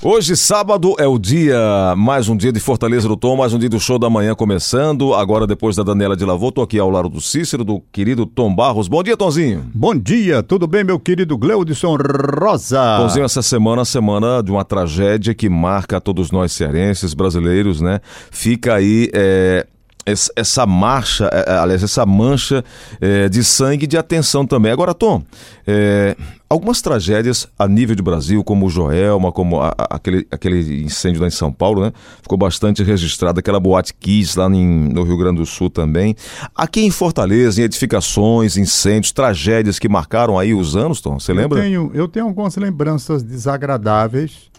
Hoje, sábado, é o dia, mais um dia de Fortaleza do Tom, mais um dia do show da manhã começando. Agora, depois da Daniela de Lavô, tô aqui ao lado do Cícero, do querido Tom Barros. Bom dia, Tonzinho. Bom dia, tudo bem, meu querido Gleudson Rosa? Tonzinho, essa semana, a semana de uma tragédia que marca todos nós cearenses, brasileiros, né? Fica aí, é essa marcha, é, é, aliás, essa mancha é, de sangue e de atenção também. Agora, Tom, é, algumas tragédias a nível de Brasil, como o Joelma, como a, a, aquele, aquele incêndio lá em São Paulo, né? Ficou bastante registrado, aquela boate Kiss lá em, no Rio Grande do Sul também. Aqui em Fortaleza, em edificações, incêndios, tragédias que marcaram aí os anos, Tom, você lembra? Eu tenho, eu tenho algumas lembranças desagradáveis,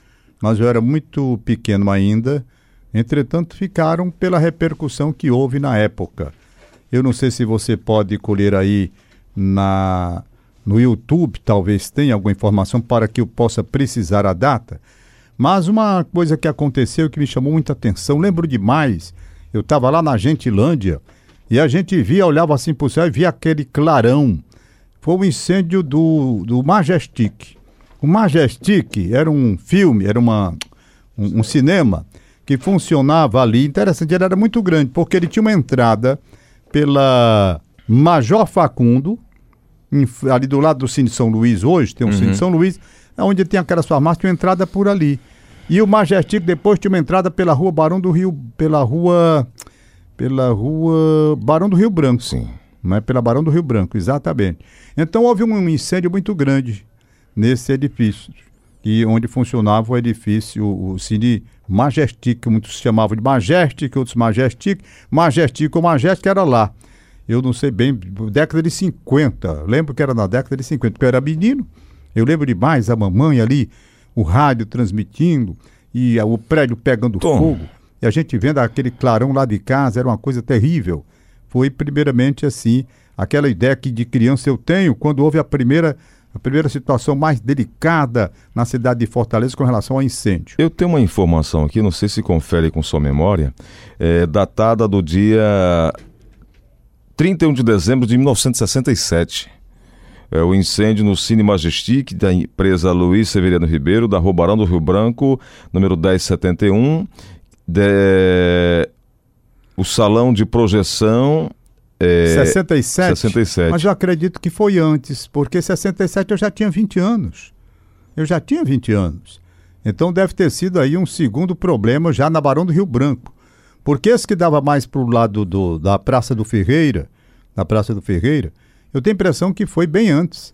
mas eu era muito pequeno ainda entretanto ficaram pela repercussão que houve na época. Eu não sei se você pode colher aí na no YouTube, talvez tenha alguma informação para que eu possa precisar a data. Mas uma coisa que aconteceu que me chamou muita atenção, lembro demais, eu estava lá na Gentilândia e a gente via, olhava assim para o céu e via aquele clarão. Foi o um incêndio do, do Majestic. O Majestic era um filme, era uma, um, um cinema que funcionava ali. Interessante, ele era muito grande, porque ele tinha uma entrada pela Major Facundo, em, ali do lado do Cine São Luís hoje, tem um uhum. Cine São Luís, onde tem aquelas farmácias, tinha uma entrada por ali. E o Majestic depois tinha uma entrada pela rua Barão do Rio, pela rua pela rua Barão do Rio Branco. Sim. Não é pela Barão do Rio Branco, exatamente. Então houve um incêndio muito grande nesse edifício e onde funcionava o edifício, o, Cine Majestic, muitos chamavam de Majestic, outros Majestic, Majestic ou Majestic era lá. Eu não sei bem, década de 50, lembro que era na década de 50, porque eu era menino, eu lembro demais a mamãe ali, o rádio transmitindo e o prédio pegando Tom. fogo, e a gente vendo aquele clarão lá de casa, era uma coisa terrível. Foi primeiramente assim, aquela ideia que de criança eu tenho, quando houve a primeira a primeira situação mais delicada na cidade de Fortaleza com relação ao incêndio. Eu tenho uma informação aqui, não sei se confere com sua memória, é, datada do dia 31 de dezembro de 1967. É o incêndio no Cine Majestic da empresa Luiz Severiano Ribeiro, da Rua Barão do Rio Branco, número 1071. De... O salão de projeção é, 67? 67. Mas eu acredito que foi antes, porque 67 eu já tinha 20 anos. Eu já tinha 20 anos. Então deve ter sido aí um segundo problema já na Barão do Rio Branco. Porque esse que dava mais para o lado do, da Praça do Ferreira, da Praça do Ferreira, eu tenho a impressão que foi bem antes.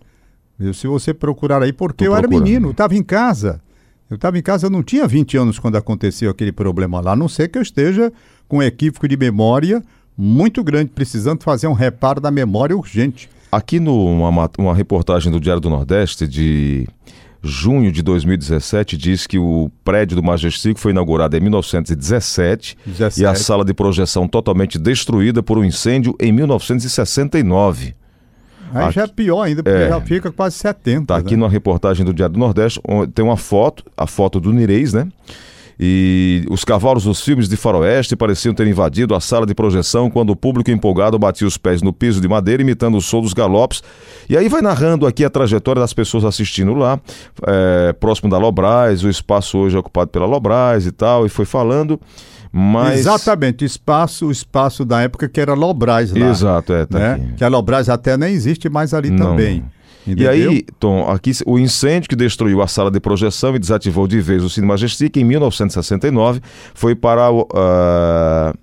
Se você procurar aí, porque Tô eu procurando. era menino, estava em casa. Eu estava em casa, eu não tinha 20 anos quando aconteceu aquele problema lá, a não ser que eu esteja com um equívoco de memória muito grande, precisando fazer um reparo da memória urgente. Aqui numa uma reportagem do Diário do Nordeste de junho de 2017 diz que o prédio do Majestic foi inaugurado em 1917 17. e a sala de projeção totalmente destruída por um incêndio em 1969. Aí aqui, já é pior ainda, porque é, já fica quase 70. Está aqui né? na reportagem do Diário do Nordeste, tem uma foto, a foto do Nireis, né? E os cavalos dos filmes de faroeste pareciam ter invadido a sala de projeção quando o público empolgado batia os pés no piso de madeira, imitando o som dos galopes. E aí vai narrando aqui a trajetória das pessoas assistindo lá, é, próximo da Lobras, o espaço hoje é ocupado pela Lobras e tal, e foi falando. Mas... Exatamente, o espaço, o espaço da época que era Lobras lá. Exato, é, tá né? Que a Lobras até nem existe mais ali Não. também. Entendeu? E aí, Tom, aqui o incêndio que destruiu a sala de projeção e desativou de vez o Cine Majestic em 1969 foi para o. Uh,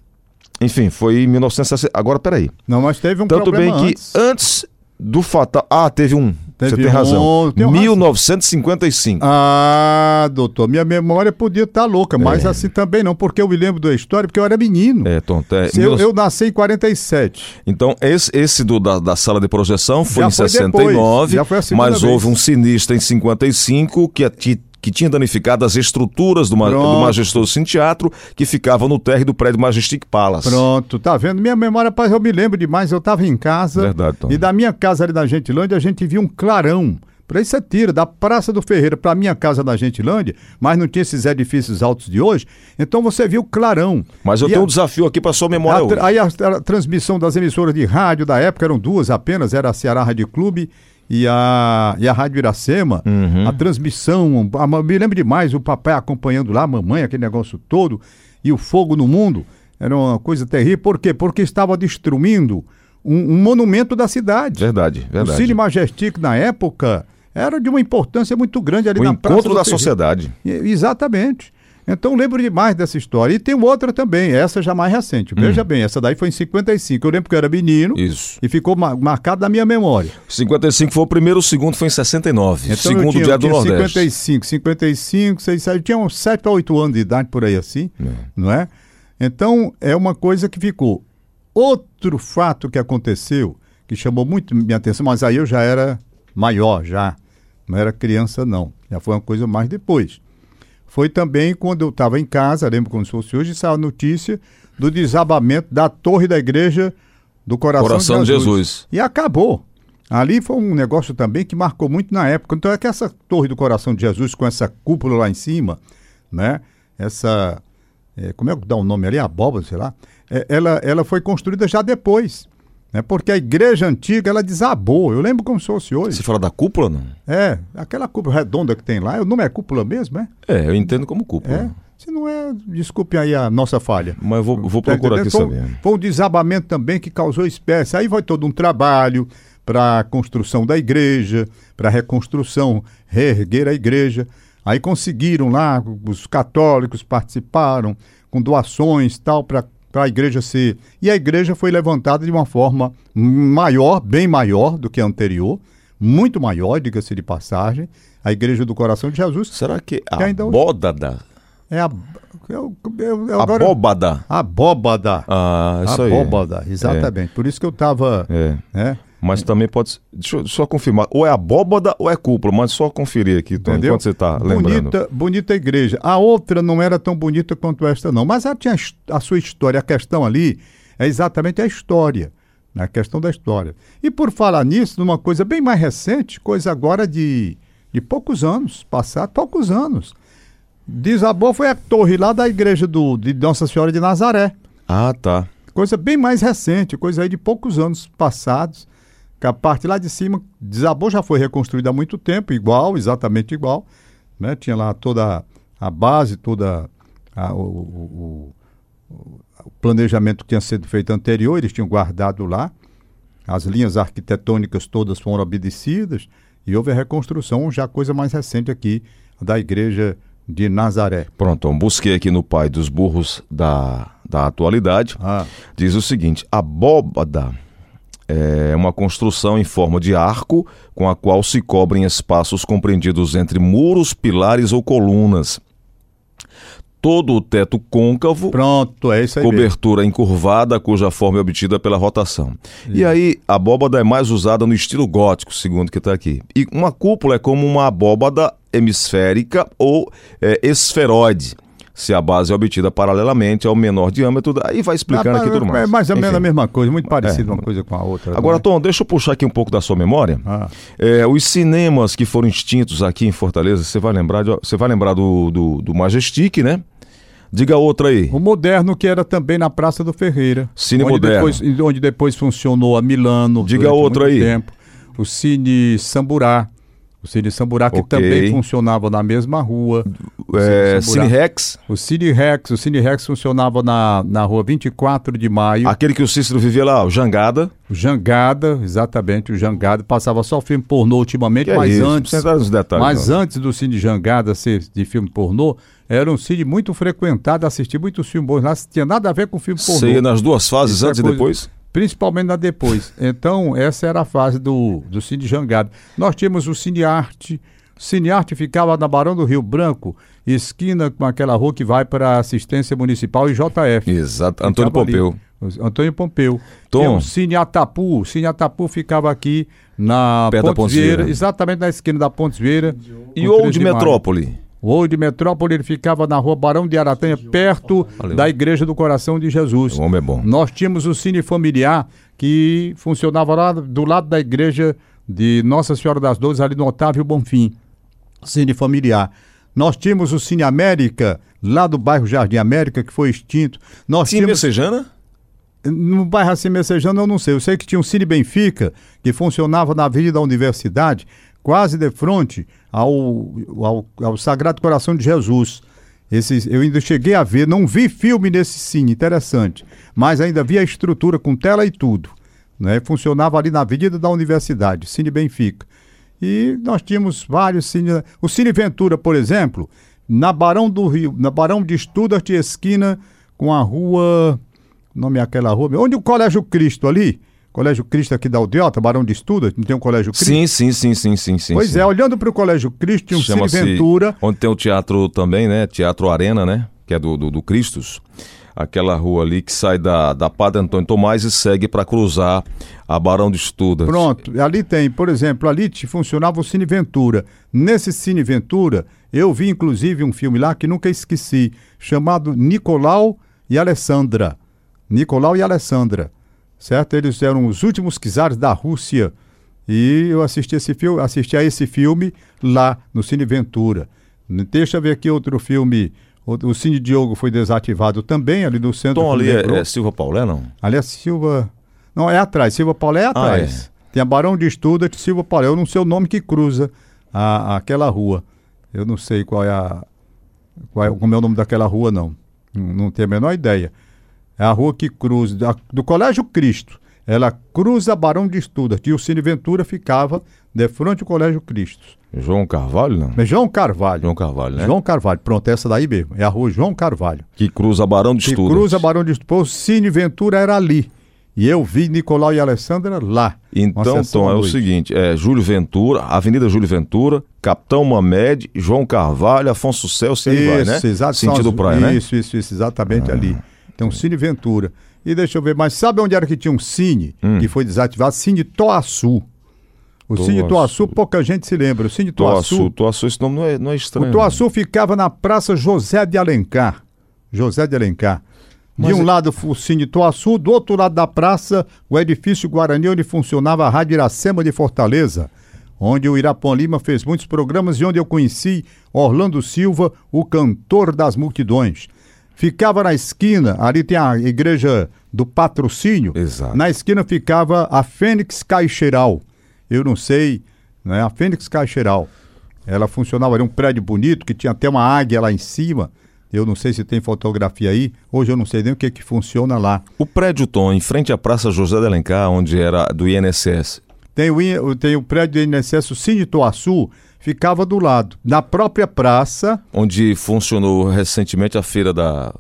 enfim, foi em 1960. Agora, peraí. Não, mas teve um Tanto problema bem que antes do fatal. Ah, teve um. Teve Você tem razão. Um, 1955. Ah, doutor, minha memória podia estar tá louca, mas é. assim também não, porque eu me lembro da história, porque eu era menino. É, Tom. É, eu, eu, nasci em 47. Então, esse, esse do, da, da sala de projeção foi Já em foi 69, depois, mas vez. houve um sinistro em 55 que, que que tinha danificado as estruturas do, do Majestoso Cine Teatro, que ficava no térreo do prédio Majestic Palace. Pronto, tá vendo? Minha memória, rapaz, eu me lembro demais, eu estava em casa. Verdade, Tom. E da minha casa ali na Gentilândia, a gente via um clarão. Para isso você tira da Praça do Ferreira para minha casa na Gentilândia, mas não tinha esses edifícios altos de hoje, então você viu clarão. Mas eu e tenho a, um desafio aqui para sua memória a, hoje. Aí a, a, transmissão das emissoras de rádio da época eram duas apenas, era a Ceará Rádio Clube e a, e a Rádio Iracema, Uhum. a transmissão, a, me lembro demais o papai acompanhando lá, a mamãe, aquele negócio todo, e o fogo no mundo, era uma coisa terrível. Por quê? Porque estava destruindo um, um monumento da cidade. Verdade, O verdade. Cine Majestic, na época, era de uma importância muito grande ali o na encontro da sociedade. E- Exatamente. Então lembro demais dessa história. E tem outra também, essa já mais recente. Veja bem, essa daí foi em 55. Eu lembro que eu era menino Hum. Isso. e ficou ma- marcado na minha memória. 55 foi o primeiro, o segundo foi em 69. Então segundo tinha, dia do tinha Nordeste. 55, 55, 6, eu tinha uns 7 para 8 anos de idade por aí assim, não é? Então é uma coisa que ficou. Outro fato que aconteceu, que chamou muito minha atenção, mas aí eu já era maior já, não era criança não, já foi uma coisa mais depois. Foi também quando eu estava em casa, lembro como se fosse hoje, saiu a notícia do desabamento da torre da igreja do Coração, Coração de Jesus. E acabou. Ali foi um negócio também que marcou muito na época. Então é que essa torre do Coração de Jesus com essa cúpula lá em cima, né? Essa é, como é que dá o nome ali? Abóbora, sei lá. É, ela, ela foi construída já depois, né? Porque a igreja antiga ela desabou. Eu lembro como se fosse hoje. Você fala da cúpula, não? É, aquela cúpula redonda que tem lá. O nome é cúpula mesmo, é? É, eu entendo como cúpula. É. Se não é, desculpe aí a nossa falha. Mas eu vou, vou procurar aqui entendendo? saber. foi, foi um desabamento também que causou espécie. Aí vai todo um trabalho para a construção da igreja, para a reconstrução, reerguer a igreja. Aí conseguiram lá, os católicos participaram com doações tal para a igreja ser. E a igreja foi levantada de uma forma maior, bem maior do que a anterior, muito maior, diga-se de passagem. A igreja do coração de Jesus Será que a Que ainda hoje- bódada? é a. Eu, eu, eu, A agora, bóbada? Abóbada. Ah, isso aí. Abóbada, exatamente. Por isso que eu estava. É. Né? Mas também pode ser. Deixa eu só confirmar. Ou é abóbada ou é cúpula, mas só conferir aqui, Entendeu? enquanto você está lembrando. bonita, bonita igreja. A outra não era tão bonita quanto esta, não. Mas ela tinha a sua história. A questão ali é exatamente a história. né? A questão da história. E por falar nisso, numa coisa bem mais recente, coisa agora de, de poucos anos, passado poucos anos. Desabou foi a torre lá da igreja do, de Nossa Senhora de Nazaré. Ah, tá. Coisa bem mais recente, coisa aí de poucos anos passados. Que a parte lá de cima desabou, já foi reconstruída há muito tempo, igual, exatamente igual. Né? Tinha lá toda a base, toda a- o, o- o- o planejamento que tinha sido feito anterior, eles tinham guardado lá. As linhas arquitetônicas todas foram obedecidas e houve a reconstrução, já coisa mais recente aqui, da igreja de Nazaré. Pronto, então, busquei aqui no pai dos burros da, da atualidade. Ah, Diz o seguinte: a bóbada é uma construção em forma de arco com a qual se cobrem espaços compreendidos entre muros, pilares ou colunas. Todo o teto côncavo, pronto, é isso aí. mesmo. cobertura encurvada, cuja forma é obtida pela rotação. E aí, a abóbada é mais usada no estilo gótico, segundo que está aqui. E uma cúpula é como uma abóbada hemisférica ou é, esferoide, se a base é obtida paralelamente ao menor diâmetro. Aí vai explicando aqui tudo mais. É mais ou menos a mesma coisa, muito parecida É. uma coisa com a outra. Agora, não é? Tom, deixa eu puxar aqui um pouco da sua memória. Ah. É, os cinemas que foram extintos aqui em Fortaleza, você vai lembrar, você vai lembrar do, do, do Majestic, né? Diga outra aí. O moderno que era também na Praça do Ferreira. Cine onde moderno. Depois, onde depois funcionou a Milano. Diga muito aí. Tempo. O Cine Samburá. O Cine Samburá que Ok. também funcionava na mesma rua. O É, Cine Rex, O Cine Rex. O Cine Rex funcionava na, na rua 24 de maio. aquele que o Cícero vivia lá, o Jangada. O Jangada, exatamente, o Jangada. Passava só filme pornô ultimamente, Que é mas isso? antes. Não nos detalhes, Mas não. antes do Cine Jangada ser de filme pornô, era um cine muito frequentado, assisti muitos filmes bons lá, tinha nada a ver com filme pornô. Você ia nas duas fases, Isso é antes e coisa- depois? Principalmente na depois. Então, essa era a fase do, do Cine Jangada. Nós tínhamos o Cine Arte. O Cine Arte ficava na Barão do Rio Branco, esquina com aquela rua que vai para a assistência municipal e JF. Exato. Antônio ali. Pompeu. O Antônio Pompeu. Tom. Tinha o Cine Atapu. O Cine Atapu ficava aqui na Pontes Pontes Vieira, Vieira. exatamente na esquina da Pontes Vieira. E com o 13 de de. Metrópole? O Old Metrópole ele ficava na rua Barão de Aratanha, perto Valeu. da Igreja do Coração de Jesus. O homem é bom. Nós tínhamos o Cine Familiar, que funcionava lá do lado da igreja de Nossa Senhora das Dores, ali no Otávio Bonfim. Cine Familiar. Nós tínhamos o Cine América, lá do bairro Jardim América, que foi extinto. Nós Cine tínhamos Messejana? no bairro assim Messejano eu não sei. Eu sei que tinha um Cine Benfica, que funcionava na Avenida da Universidade, quase de frente ao, ao, ao Sagrado Coração de Jesus. Esses, eu ainda cheguei a ver, não vi filme nesse cine, interessante, mas ainda vi a estrutura com tela e tudo. Né? Funcionava ali na Avenida da Universidade, Cine Benfica. E nós tínhamos vários cines. O Cine Ventura, por exemplo, na Barão do Rio, na Barão de Stuttgart, esquina com a rua. O nome é aquela rua? Onde o Colégio Cristo ali? Colégio Cristo aqui da Aldeota, Barão de Stuttgart, não tem um Colégio Cristo? Sim, sim, sim, sim, sim. sim pois sim. é, olhando para o Colégio Cristo, tinha um Cine Ventura. Onde tem o teatro também, né? Teatro Arena, né? Que é do, do, do Cristos aquela rua ali que sai da, da Padre Antônio Tomás e segue para cruzar a Barão de Estudas. Pronto, ali tem, por exemplo, ali funcionava o Cine Ventura. Nesse Cine Ventura, eu vi inclusive um filme lá que nunca esqueci, chamado Nicolau e Alessandra. Nicolau e Alessandra, certo? Eles eram os últimos czares da Rússia. E eu assisti esse filme, assisti a esse filme lá no Cine Ventura. Deixa eu ver aqui outro filme o, o Cine Diogo foi desativado também, ali no centro. Então ali é, é, Silva Paulé, não? Ali é Silva. Não, é atrás. Silva Paulé é atrás. Ah, é. Tem a Barão de Estuda Silva Paulé. Eu não sei o nome que cruza a, a, aquela rua. Eu não sei qual é a. Qual é, como é o nome daquela rua, não. Não, não tenho a menor ideia. É a rua que cruza. Da, do Colégio Cristo. Ela cruza Barão de Estuda E o Cine Ventura ficava de frente ao Colégio Cristo. João Carvalho, não? É João Carvalho. João Carvalho, né? João Carvalho. Pronto, essa daí mesmo. É a rua João Carvalho. Que cruza Barão de Estudas. Que cruza Barão de Estudas. O Cine Ventura era ali. E eu vi Nicolau e Alessandra lá. Então, Tom, é o seguinte: é Júlio Ventura, Avenida Júlio Ventura, Capitão Mamed, João Carvalho, Afonso Celso e vai, né? Exato, Sentido praia, né? Isso, isso, isso, exatamente ah. ali. Então, Cine Ventura. E deixa eu ver, mas sabe onde era que tinha um Cine hum. que foi desativado? Cine Toaçu. O Toaçu. Cine Toaçu, pouca gente se lembra. O Cine Toaçu. Toaçu, Toaçu esse nome não é, não é estranho. O Toaçu ficava na Praça José de Alencar. José de Alencar. De Mas um é... lado o Cine Toaçu, do outro lado da praça, o edifício Guarani, onde funcionava a Rádio Iracema de Fortaleza, onde o Irapão Lima fez muitos programas e onde eu conheci Orlando Silva, o cantor das multidões. Ficava na esquina, ali tem a igreja do patrocínio. Exato. Na esquina ficava a Fênix Caixeiral eu não sei, né? a Fênix Caixeiral. Ela funcionava, era um prédio bonito, que tinha até uma águia lá em cima. Eu não sei se tem fotografia aí. Hoje eu não sei nem o que, que funciona lá. O prédio Tom, em frente à Praça José de Alencar, onde era do INSS. Tem o, tem o prédio do INSS, o Cine Toaçu, ficava do lado. Na própria praça. Onde funcionou recentemente a feira da.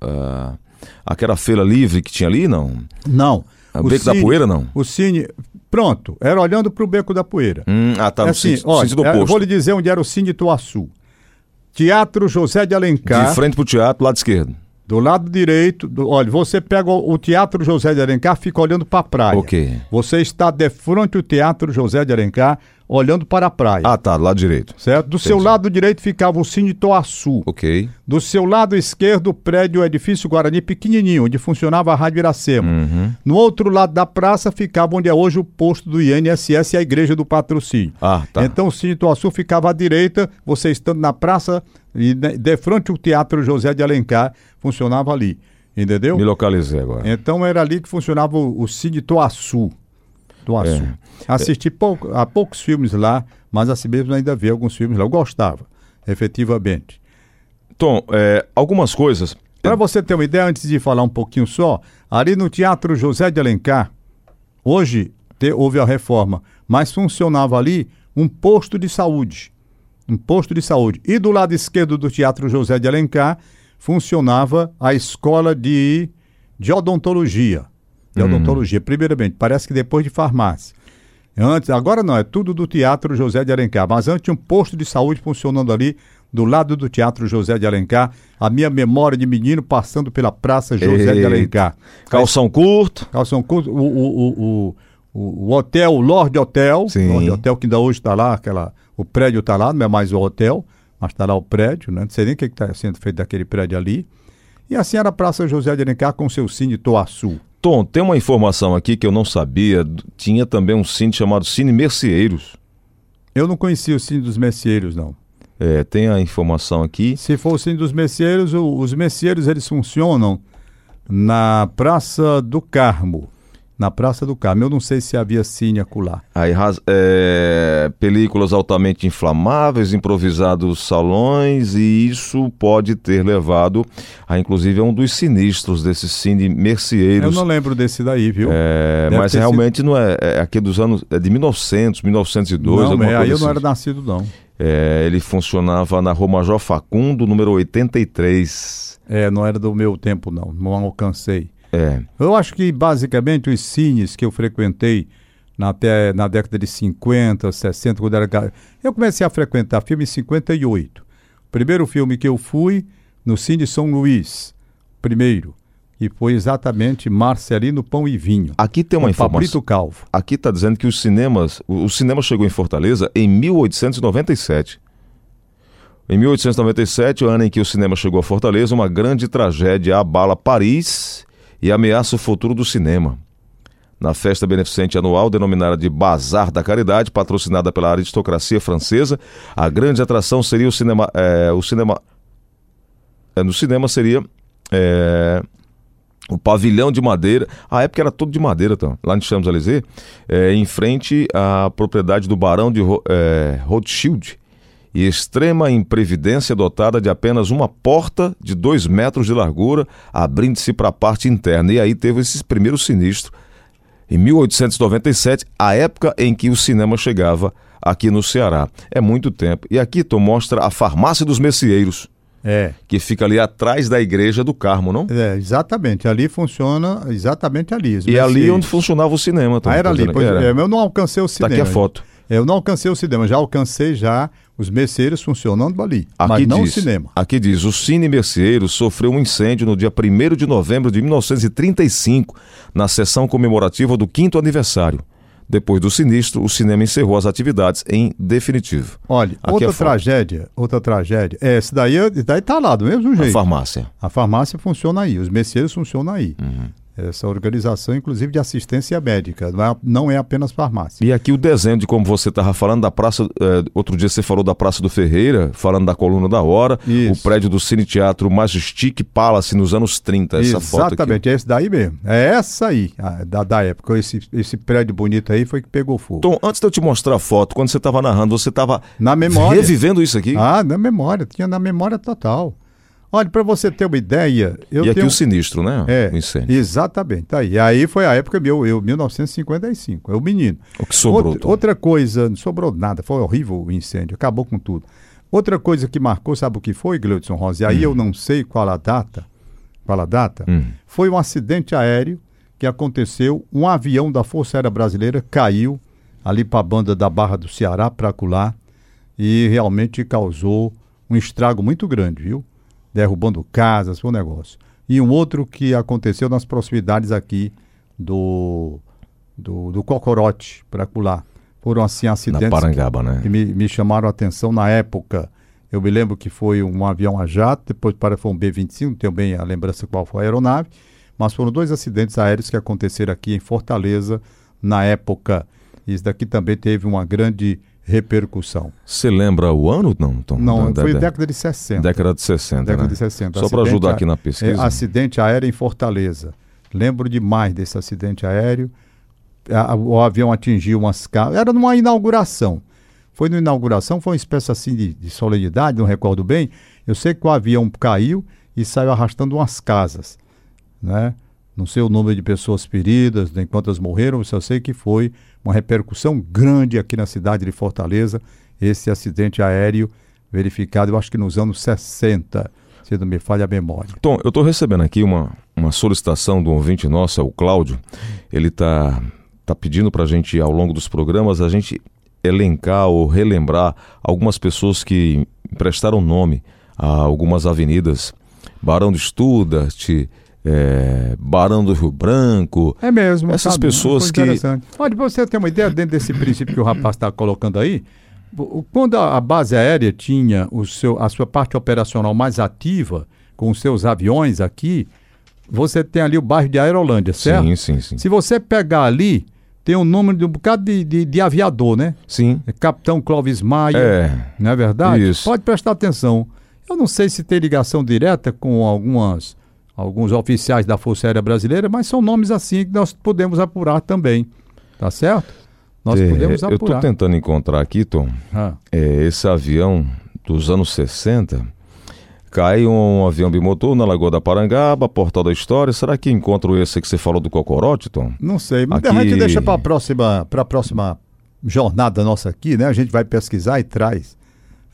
Uh, aquela feira livre que tinha ali, não? Não. O, o Beco Cine, da Poeira, não? O Cine. Pronto, era olhando para o Beco da Poeira. Hum, ah, tá, é assim, no olha, sentido oposto. vou lhe dizer onde era o Cine Tuaçu. Teatro José de Alencar. De frente para o teatro, lado esquerdo. Do lado direito, do, olha, você pega o, o, Teatro José de Alencar, fica olhando para a praia. Ok. Você está de frente ao Teatro José de Alencar, olhando para a praia. Ah, tá, do lado direito. Certo? Do Entendi. seu lado direito ficava o Cine Toaçu. Ok. Do seu lado esquerdo, o prédio o Edifício Guarani pequenininho, onde funcionava a Rádio Iracema. Uhum. No outro lado da praça ficava onde é hoje o posto do INSS e a Igreja do Patrocínio. Ah, tá. Então o Cine Toaçu ficava à direita, você estando na praça e de frente ao Teatro José de Alencar, funcionava ali. Entendeu? Me localizei agora. Então era ali que funcionava o, o Cine Toaçu do Açu. É. Assisti pouco, a poucos filmes lá, mas assim mesmo ainda vi alguns filmes lá. Eu gostava, efetivamente. Tom, é, algumas coisas. Para você ter uma ideia, antes de falar um pouquinho só, ali no Teatro José de Alencar, hoje te, houve a reforma, mas funcionava ali um posto de saúde. Um posto de saúde. E do lado esquerdo do Teatro José de Alencar funcionava a escola de, de odontologia de uhum. odontologia. Primeiramente, parece que depois de farmácia. Antes, agora não, é tudo do Teatro José de Alencar. Mas antes tinha um posto de saúde funcionando ali do lado do Teatro José de Alencar. A minha memória de menino passando pela Praça José de Alencar. Calção curto. Calção curto. O, o, o, o, o hotel, o Lorde Hotel. Sim. Lorde Hotel que ainda hoje está lá, aquela, o prédio está lá, não é mais o hotel, mas está lá o prédio, né? Não sei nem o que está sendo feito daquele prédio ali. E assim era a Praça José de Alencar com seu cine Toaçu. Tom, tem uma informação aqui que eu não sabia. Tinha também um cine chamado Cine Mercieiros. Eu não conhecia o Cine dos Mercieiros, não. É, tem a informação aqui. Se for o Cine dos Mercieiros, o, os mercieiros eles funcionam na Praça do Carmo. Na Praça do Carmo. Eu não sei se havia cine acolá. Aí, é, películas altamente inflamáveis, improvisados salões, e isso pode ter levado a, inclusive, a um dos sinistros desses cine Eu merceeiros. não lembro desse daí, viu? É, mas realmente não é, é aqui dos anos é de 1900, 1902, não, é, aí eu assim. não era nascido, não. É, ele funcionava na Rua Major Facundo, número 83. É, não era do meu tempo, não. Não alcancei. É, Eu acho que basicamente os cines que eu frequentei na, até na década de 50, 60, quando era. Eu comecei a frequentar filme em 58. O primeiro filme que eu fui no Cine São Luís, primeiro, e foi exatamente Marcelino Pão e Vinho. aqui tem uma informação. Pablito Calvo. Aqui está dizendo que os cinemas, o, o cinema chegou em Fortaleza em 1897. Em 1897, o ano em que o cinema chegou a Fortaleza, uma grande tragédia abala Paris e ameaça o futuro do cinema. Na festa beneficente anual, denominada de Bazar da Caridade, patrocinada pela aristocracia francesa, a grande atração seria o cinema. é, o cinema é, no cinema seria é, o pavilhão de madeira. A época era todo de madeira, então, lá em Champs-Élysées, em frente à propriedade do Barão de Ro- Rothschild. E extrema imprevidência dotada de apenas uma porta de dois metros de largura, abrindo-se para a parte interna. E aí teve esse primeiro sinistro. Em 1897, a época em que o cinema chegava aqui no Ceará. É muito tempo. E aqui Tom mostra a farmácia dos Messieiros, É. que fica ali atrás da igreja do Carmo, não? É, exatamente. Ali funciona exatamente ali. E ali merceeiros. onde funcionava o cinema. Tom, Ah, era tá ali. Pois, Era. é, eu não alcancei o Tá cinema. aqui a foto. Eu não alcancei o cinema, já alcancei já os merceiros funcionando ali, Aqui mas não diz, o cinema. Aqui diz, o Cine Merceeiro sofreu um incêndio no dia 1 de novembro de 1935, na sessão comemorativa do quinto aniversário. Depois do sinistro, o cinema encerrou as atividades em definitivo. Olha, Aqui outra é tragédia, outra tragédia. É, esse daí, esse daí tá lá do mesmo A jeito. farmácia. A farmácia funciona aí, os merceiros funcionam aí. Uhum. Essa organização, inclusive, de assistência médica, não é, não é apenas farmácia. E aqui o desenho de como você estava falando da praça. eh, outro dia você falou da Praça do Ferreira, falando da coluna da hora. Isso. O prédio do Cine Teatro Majestic Palace nos anos 30. Essa foto aqui. Exatamente, é esse daí mesmo. É essa aí, a- da, da época. Esse, esse prédio bonito aí foi que pegou fogo. Tom, antes de eu te mostrar a foto, quando você estava narrando, você estava Na memória. revivendo isso aqui? Ah, na memória, tinha na memória total. Olha, para você ter uma ideia, eu e aqui tenho... o sinistro, né? É, O incêndio. exatamente. Tá aí. aí foi a época meu, eu 1955, eu menino. O que sobrou, outra, Tom? outra coisa, não sobrou nada, foi horrível o incêndio, acabou com tudo. Outra coisa que marcou, sabe o que foi, Gleudson Rosa? E aí eu não sei qual a data, qual a data, Hum. foi um acidente aéreo que aconteceu, um avião da Força Aérea Brasileira caiu ali para a banda da Barra do Ceará, para acular, e realmente causou um estrago muito grande, viu? Derrubando casas, foi um negócio. E um outro que aconteceu nas proximidades aqui do, do, do Cocorote, para acular. Foram assim Na acidentes Parangaba, né? que me, me chamaram a atenção na época. Eu me lembro que foi um avião a jato, depois para foi um B-25, não tenho bem a lembrança qual foi a aeronave, mas foram dois acidentes aéreos que aconteceram aqui em Fortaleza na época. Isso daqui também teve uma grande repercussão. Você lembra o ano? Não, Tom? Não, Da- foi da- década de 60. Década de 60, década né? de 60. Só para ajudar aqui na é, pesquisa. acidente aéreo em Fortaleza. Lembro demais desse acidente aéreo. A- o avião atingiu umas casas. Era numa inauguração. Foi numa inauguração, foi uma espécie assim de, de solenidade, não recordo bem. Eu sei que o avião caiu e saiu arrastando umas casas. Né? Não sei o número de pessoas feridas, nem quantas morreram, só sei que foi uma repercussão grande aqui na cidade de Fortaleza, esse acidente aéreo verificado, eu acho que nos anos 60, se não me falha a memória. Tom, eu estou recebendo aqui uma, uma solicitação do ouvinte nosso, é o Cláudio. Ele está tá pedindo para a gente, ao longo dos programas, a gente elencar ou relembrar algumas pessoas que prestaram nome a algumas avenidas. Barão do Studart, é, Barão do Rio Branco. É mesmo. Essas sabe? pessoas Uma coisa que-. Olha, pra você ter uma ideia, dentro desse princípio que o rapaz está colocando aí, quando a, a base aérea tinha o seu, a sua parte operacional mais ativa, com os seus aviões aqui, você tem ali o bairro de Aerolândia, certo? Sim, sim, sim. Se você pegar ali, tem um número de um bocado de, de, de aviador, né? Sim. É Capitão Clóvis Maia, É. não é verdade? Isso. Pode prestar atenção. Eu não sei se tem ligação direta com algumas, alguns oficiais da Força Aérea Brasileira, mas são nomes assim que nós podemos apurar também. Tá certo? Nós É, podemos eu estou apurar. tentando encontrar aqui, Tom, Ah, é, esse avião dos anos 60. Cai um avião bimotor na Lagoa da Parangaba, Portal da História. Será que encontro esse que você falou do Cocorote, Tom? não sei, mas Aqui- a gente deixa para a próxima, pra próxima jornada nossa aqui, né? A gente vai pesquisar e traz.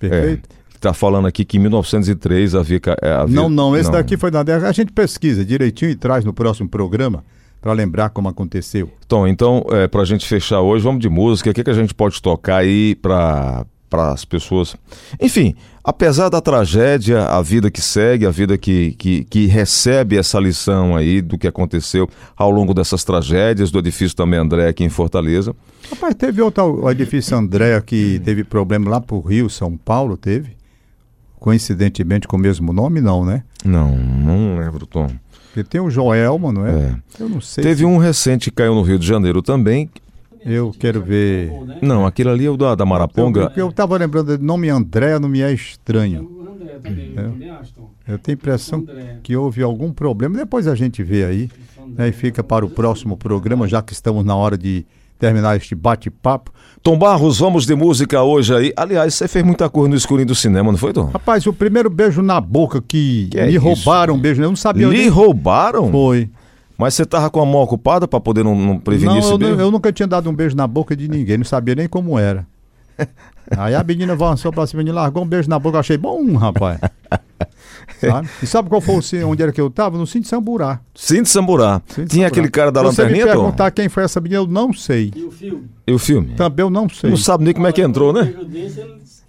Perfeito? Está falando aqui que em 1903 havia. é, havia- Não, não, esse daqui foi década. A gente pesquisa direitinho e traz no próximo programa para lembrar como aconteceu. Tom, então, é, para a gente fechar hoje, vamos de música. O que, que a gente pode tocar aí para as pessoas? Enfim, apesar da tragédia, a vida que segue, a vida que, que, que recebe essa lição aí do que aconteceu ao longo dessas tragédias, do edifício também André aqui em Fortaleza. Rapaz, teve outro o edifício Andréa que teve problema lá pro Rio, São Paulo, teve? Coincidentemente com o mesmo nome, não, né? Não, não lembro, Tom. Porque tem o Joelma, não é? É. Eu não sei. Teve se- um recente que caiu no Rio de Janeiro também. Eu quero ver. Não, aquele ali é o da, da Maraponga. Eu, eu tava lembrando do nome Andréa, não me é estranho. André também, É. eu tenho a impressão André. que houve algum problema. Depois a gente vê aí. Aí fica para o próximo programa, já que estamos na hora de terminar este bate-papo. Tom Barros, vamos de música hoje aí. Aliás, você fez muita coisa no escurinho do cinema, não foi, Tom? Rapaz, o primeiro beijo na boca que, Que é me isso? roubaram um beijo, eu não sabia Lhe onde roubaram? foi. Mas você tava com a mão ocupada pra poder não, não prevenir Não esse eu, beijo? eu nunca tinha dado um beijo na boca de ninguém, não sabia nem como era. Aí a menina avançou pra cima e largou um beijo na boca, eu achei bom, rapaz. Sabe? E sabe qual foi o onde era que eu tava? No Cinto Samburá. Cinto Samburá. Cinto Tinha Samburá. aquele cara da Se Você me lanterninha, Tom? perguntar quem foi essa menina, eu não sei. E o filme? E o filme? Também eu não sei. Não sabe nem como é que entrou, né?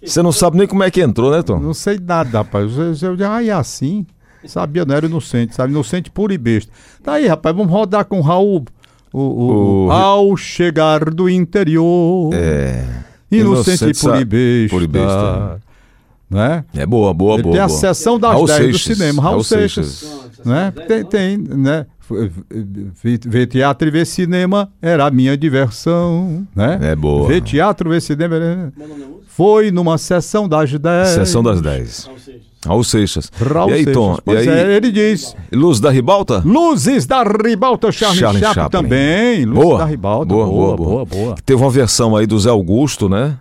Você não sabe nem como é que entrou, né, Tom? Não sei nada, rapaz. Eu, eu, eu, ah, é assim? Sabia, não era inocente, sabe? Inocente puro e besta. Tá aí, rapaz, vamos rodar com o Raul. O, o- O- Ao chegar do interior. É. Inocente, Inocente, puro e sa- besta. puro e besta. Né? É boa, boa, Ele boa. tem a boa. sessão das Raul 10 do Seixas, cinema. Raul, Raul Seixas. Seixas. Né? Tem, tem, né? Ver, teatro e ver cinema era a minha diversão, né? É boa. Ver teatro, ver cinema era... É música? Foi numa sessão das 10. Sessão das 10. Raul Seixas. Raul Seixas. Raul e aí, Seixas. Tom? E Pois aí, é, ele diz... Luz da Ribalta? Luzes da Ribalta, Charlie, Charlie Chaplin, Chaplin. também. Luzes Boa. da Ribalta. Boa, boa, boa, boa, boa. boa. Teve uma versão aí do Zé Augusto, né?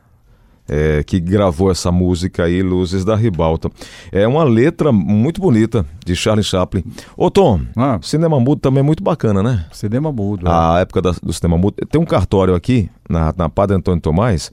É, que gravou essa música aí, Luzes da Ribalta. É uma letra muito bonita de Charlie Chaplin. Ô Tom, Ah, cinema mudo também é muito bacana, né? cinema mudo. é. A época da- do cinema mudo. Tem um cartório aqui, na, na Padre Antônio Tomás.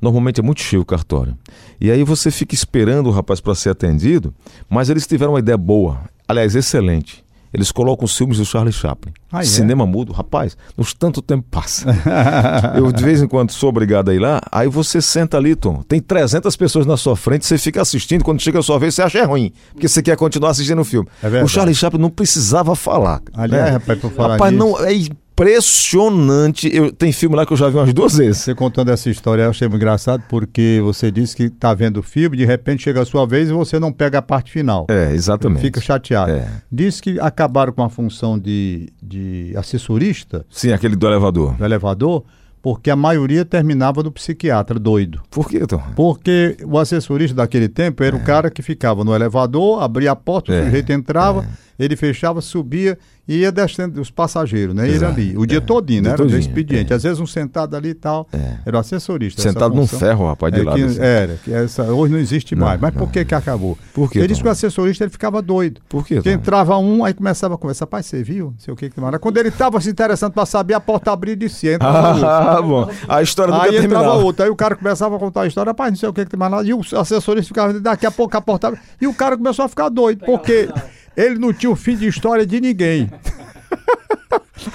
Normalmente é muito cheio o cartório. E aí você fica esperando o rapaz para ser atendido, mas eles tiveram uma ideia boa, aliás, excelente. Eles colocam os filmes do Charlie Chaplin. Ah, é? Cinema mudo, rapaz, nos tanto tempo passa. Eu de vez em quando sou obrigado a ir lá, aí você senta ali, Tom. Tem 300 pessoas na sua frente, você fica assistindo, quando chega a sua vez, você acha ruim, porque você quer continuar assistindo o filme. É o Charlie Chaplin não precisava falar. Aliás, né? rapaz, por falar Rapaz, não, é impressionante. Eu, tem filme lá que eu já vi umas duas vezes. você contando essa história, eu achei muito engraçado, porque você disse que tá vendo o filme, de repente chega a sua vez e você não pega a parte final. É, exatamente. Fica chateado. É. Diz que acabaram com a função de, de assessorista Sim, aquele do elevador. do elevador, porque a maioria terminava no psiquiatra doido. Por quê, Tom? Porque o assessorista daquele tempo era o cara que ficava no elevador, abria a porta, o É, sujeito entrava, ele fechava, subia e ia descendo os passageiros, né? Ele Exato, ali. O dia é. todinho, né? Dia Era o todinho, expediente. é. Às vezes um sentado ali e tal. É. Era o assessorista. essa Sentado num ferro, rapaz, de É, lado. que- assim. era, que essa, hoje não existe Não, mais. Mas não. por que que acabou? Por quê, Ele disse que o assessorista ele ficava doido. Por quê, Porque entrava um, aí começava a conversar. Pai, você viu? Não sei o que que mais. Quando ele estava se interessando para saber, a porta abria e. Entrava outro. Ah, bom. A história nunca Aí entrava terminava. outro, aí o cara começava a contar a história, rapaz, não sei o que que tem mais nada. E o assessorista ficava daqui a pouco a porta abre. E o cara começou a ficar doido, porque ele não tinha o fim de história de ninguém.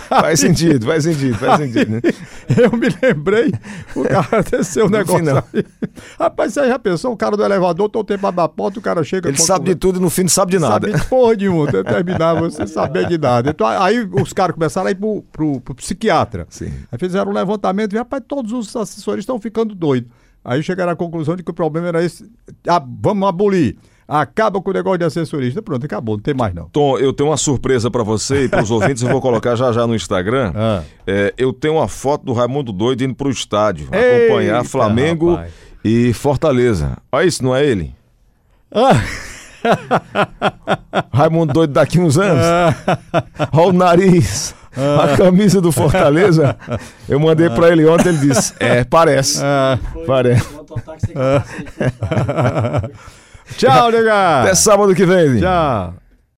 Faz sentido, faz sentido, faz sentido. Né? Eu me lembrei, o cara desceu o negócio. aí. Rapaz, você já pensou? O cara do elevador, todo tempo abre a porta, o cara chega. Ele sabe de tudo e no fim não sabe de nada. Sabe de porra nenhuma, até terminar você saber de nada. Então, aí os caras começaram a ir pro, pro, pro psiquiatra. Sim. Aí fizeram um levantamento e, rapaz, todos os assessores estão ficando doidos. Aí chegaram à conclusão de que o problema era esse. Ah, vamos abolir. Acaba com o negócio de assessorista. Pronto, acabou, não tem mais não. Tom, eu tenho uma surpresa pra você e pros ouvintes, eu vou colocar já já no Instagram. Ah. É, eu tenho uma foto do Raimundo Doido indo pro estádio Eita, acompanhar Flamengo rapaz. e Fortaleza. Olha isso, não é ele? Raimundo doido daqui uns anos. Olha o nariz. A camisa do Fortaleza. Eu mandei pra ele ontem, ele disse: É, parece. Foi Parece. Tchau, nega. Até sábado que vem. Tchau.